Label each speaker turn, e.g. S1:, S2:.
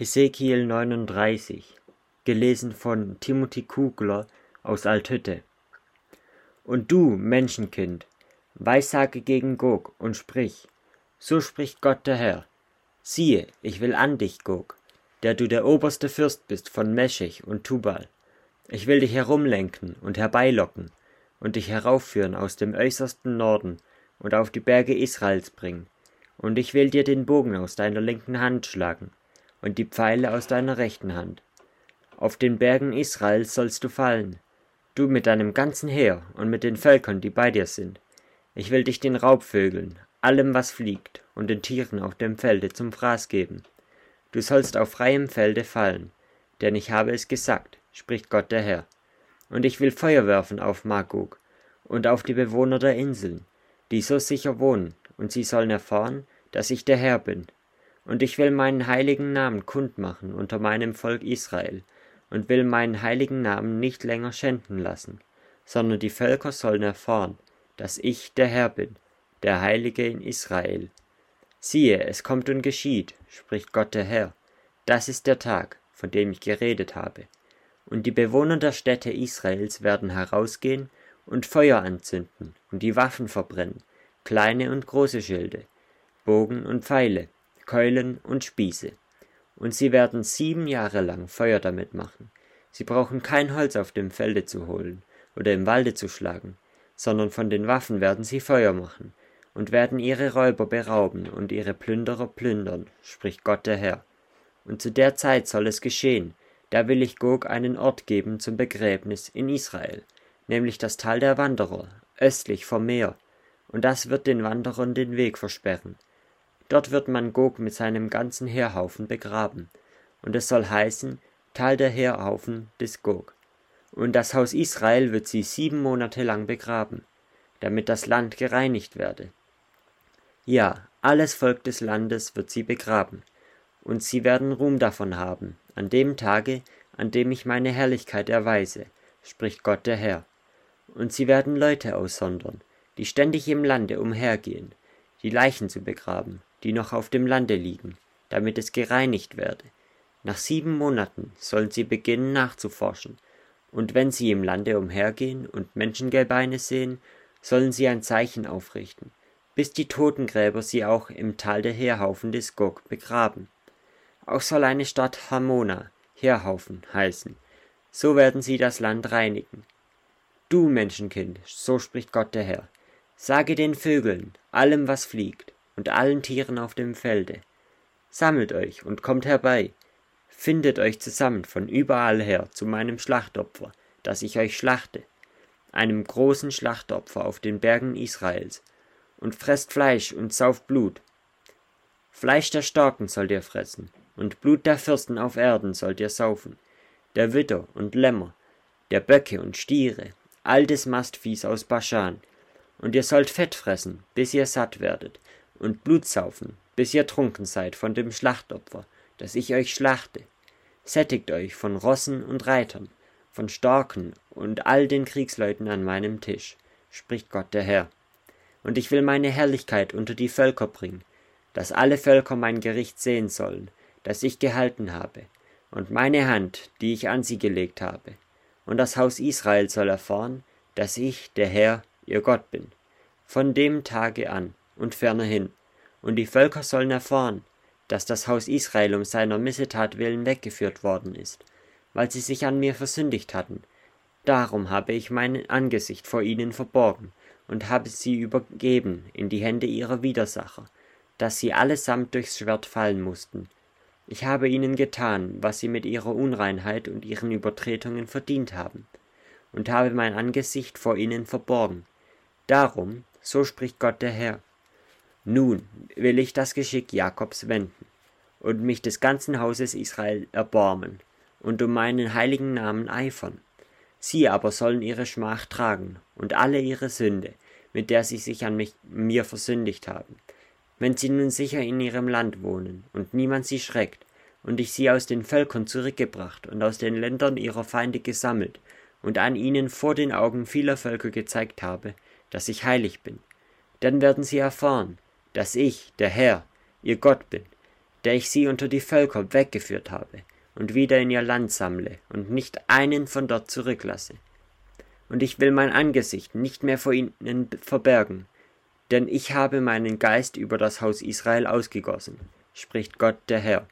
S1: Hesekiel 39, gelesen von Timothy Kugler aus Althütte. Und du, Menschenkind, weissage gegen Gog und sprich, so spricht Gott der Herr. Siehe, ich will an dich, Gog, der du der oberste Fürst bist von Meschech und Tubal. Ich will dich herumlenken und herbeilocken und dich heraufführen aus dem äußersten Norden und auf die Berge Israels bringen. Und ich will dir den Bogen aus deiner linken Hand schlagen und die Pfeile aus deiner rechten Hand. Auf den Bergen Israels sollst du fallen, du mit deinem ganzen Heer und mit den Völkern, die bei dir sind. Ich will dich den Raubvögeln, allem, was fliegt, und den Tieren auf dem Felde zum Fraß geben. Du sollst auf freiem Felde fallen, denn ich habe es gesagt, spricht Gott der Herr. Und ich will Feuer werfen auf Magog und auf die Bewohner der Inseln, die so sicher wohnen, und sie sollen erfahren, dass ich der Herr bin, und ich will meinen heiligen Namen kundmachen unter meinem Volk Israel, und will meinen heiligen Namen nicht länger schänden lassen, sondern die Völker sollen erfahren, dass ich der Herr bin, der Heilige in Israel. Siehe, es kommt und geschieht, spricht Gott der Herr, das ist der Tag, von dem ich geredet habe. Und die Bewohner der Städte Israels werden herausgehen und Feuer anzünden und die Waffen verbrennen, kleine und große Schilde, Bogen und Pfeile, Keulen und Spieße. Und sie werden sieben Jahre lang Feuer damit machen. Sie brauchen kein Holz auf dem Felde zu holen oder im Walde zu schlagen, sondern von den Waffen werden sie Feuer machen und werden ihre Räuber berauben und ihre Plünderer plündern, spricht Gott der Herr. Und zu der Zeit soll es geschehen, da will ich Gog einen Ort geben zum Begräbnis in Israel, nämlich das Tal der Wanderer, östlich vom Meer, und das wird den Wanderern den Weg versperren, Dort wird man Gog mit seinem ganzen Heerhaufen begraben. Und es soll heißen, Tal der Heerhaufen des Gog. Und das Haus Israel wird sie sieben Monate lang begraben, damit das Land gereinigt werde. Ja, alles Volk des Landes wird sie begraben, und sie werden Ruhm davon haben, an dem Tage, an dem ich meine Herrlichkeit erweise, spricht Gott der Herr. Und sie werden Leute aussondern, die ständig im Lande umhergehen, die Leichen zu begraben, die noch auf dem Lande liegen, damit es gereinigt werde. Nach sieben Monaten sollen sie beginnen nachzuforschen, und wenn sie im Lande umhergehen und Menschengebeine sehen, sollen sie ein Zeichen aufrichten, bis die Totengräber sie auch im Tal der Heerhaufen des Gog begraben. Auch soll eine Stadt Hamona, Heerhaufen, heißen. So werden sie das Land reinigen. Du Menschenkind, so spricht Gott der Herr, sage den Vögeln, allem was fliegt, und allen Tieren auf dem Felde. Sammelt euch und kommt herbei, findet euch zusammen von überall her zu meinem Schlachtopfer, das ich euch schlachte, einem großen Schlachtopfer auf den Bergen Israels, und fresst Fleisch und sauft Blut. Fleisch der Starken sollt ihr fressen, und Blut der Fürsten auf Erden sollt ihr saufen, der Widder und Lämmer, der Böcke und Stiere, all des Mastviehs aus Baschan, und ihr sollt Fett fressen, bis ihr satt werdet, und Blut saufen, bis ihr trunken seid von dem Schlachtopfer, das ich euch schlachte. Sättigt euch von Rossen und Reitern, von Starken und all den Kriegsleuten an meinem Tisch, spricht Gott der Herr. Und ich will meine Herrlichkeit unter die Völker bringen, dass alle Völker mein Gericht sehen sollen, das ich gehalten habe, und meine Hand, die ich an sie gelegt habe. Und das Haus Israel soll erfahren, dass ich, der Herr, ihr Gott bin. Von dem Tage an, und fernerhin. Und die Völker sollen erfahren, dass das Haus Israel um seiner Missetat willen weggeführt worden ist, weil sie sich an mir versündigt hatten. Darum habe ich mein Angesicht vor ihnen verborgen und habe sie übergeben in die Hände ihrer Widersacher, dass sie allesamt durchs Schwert fallen mussten. Ich habe ihnen getan, was sie mit ihrer Unreinheit und ihren Übertretungen verdient haben, und habe mein Angesicht vor ihnen verborgen. Darum, so spricht Gott der Herr, nun will ich das Geschick Jakobs wenden und mich des ganzen Hauses Israel erbarmen und um meinen heiligen Namen eifern. Sie aber sollen ihre Schmach tragen und alle ihre Sünde, mit der sie sich an mich, mir versündigt haben. Wenn sie nun sicher in ihrem Land wohnen und niemand sie schreckt, und ich sie aus den Völkern zurückgebracht und aus den Ländern ihrer Feinde gesammelt und an ihnen vor den Augen vieler Völker gezeigt habe, dass ich heilig bin, dann werden sie erfahren, dass ich, der Herr, ihr Gott bin, der ich sie unter die Völker weggeführt habe und wieder in ihr Land sammle und nicht einen von dort zurücklasse. Und ich will mein Angesicht nicht mehr vor ihnen verbergen, denn ich habe meinen Geist über das Haus Israel ausgegossen, spricht Gott der Herr.